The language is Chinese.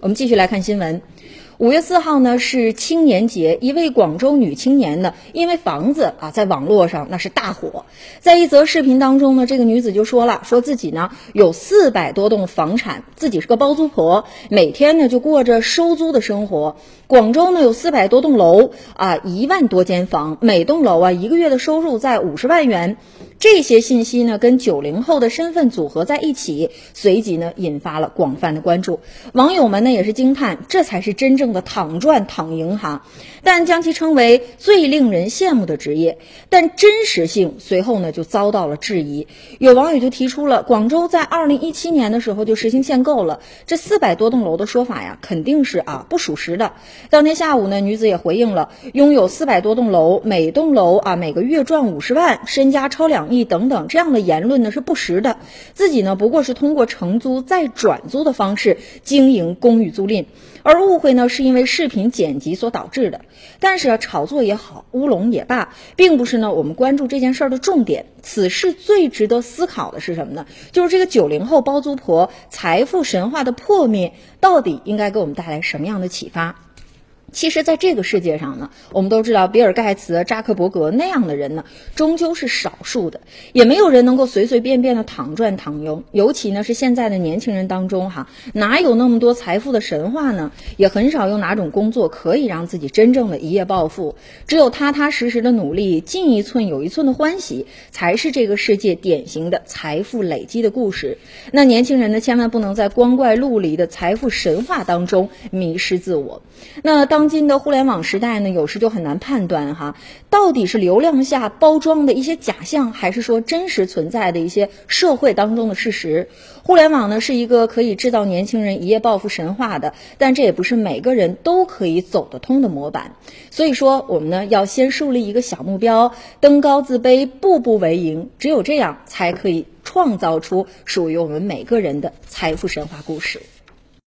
我们继续来看新闻。五月四号呢是青年节，一位广州女青年呢，因为房子啊，在网络上那是大火。在一则视频当中呢，这个女子就说了，说自己呢有四百多栋房产，自己是个包租婆，每天呢就过着收租的生活。广州呢有四百多栋楼啊，一万多间房，每栋楼啊一个月的收入在五十万元。这些信息呢跟九零后的身份组合在一起，随即呢引发了广泛的关注。网友们呢也是惊叹，这才是真正。的躺赚躺赢哈，但将其称为最令人羡慕的职业，但真实性随后呢就遭到了质疑。有网友就提出了，广州在二零一七年的时候就实行限购了，这四百多栋楼的说法呀，肯定是啊不属实的。当天下午呢，女子也回应了，拥有四百多栋楼，每栋楼啊每个月赚五十万，身家超两亿等等这样的言论呢是不实的。自己呢不过是通过承租再转租的方式经营公寓租赁，而误会呢。是因为视频剪辑所导致的，但是啊，炒作也好，乌龙也罢，并不是呢我们关注这件事儿的重点。此事最值得思考的是什么呢？就是这个九零后包租婆财富神话的破灭，到底应该给我们带来什么样的启发？其实，在这个世界上呢，我们都知道，比尔盖茨、扎克伯格那样的人呢，终究是少数的，也没有人能够随随便便的躺赚躺赢。尤其呢，是现在的年轻人当中，哈，哪有那么多财富的神话呢？也很少有哪种工作可以让自己真正的一夜暴富。只有踏踏实实的努力，进一寸有一寸的欢喜，才是这个世界典型的财富累积的故事。那年轻人呢，千万不能在光怪陆离的财富神话当中迷失自我。那当。当今的互联网时代呢，有时就很难判断哈，到底是流量下包装的一些假象，还是说真实存在的一些社会当中的事实。互联网呢是一个可以制造年轻人一夜暴富神话的，但这也不是每个人都可以走得通的模板。所以说，我们呢要先树立一个小目标，登高自卑，步步为营，只有这样才可以创造出属于我们每个人的财富神话故事。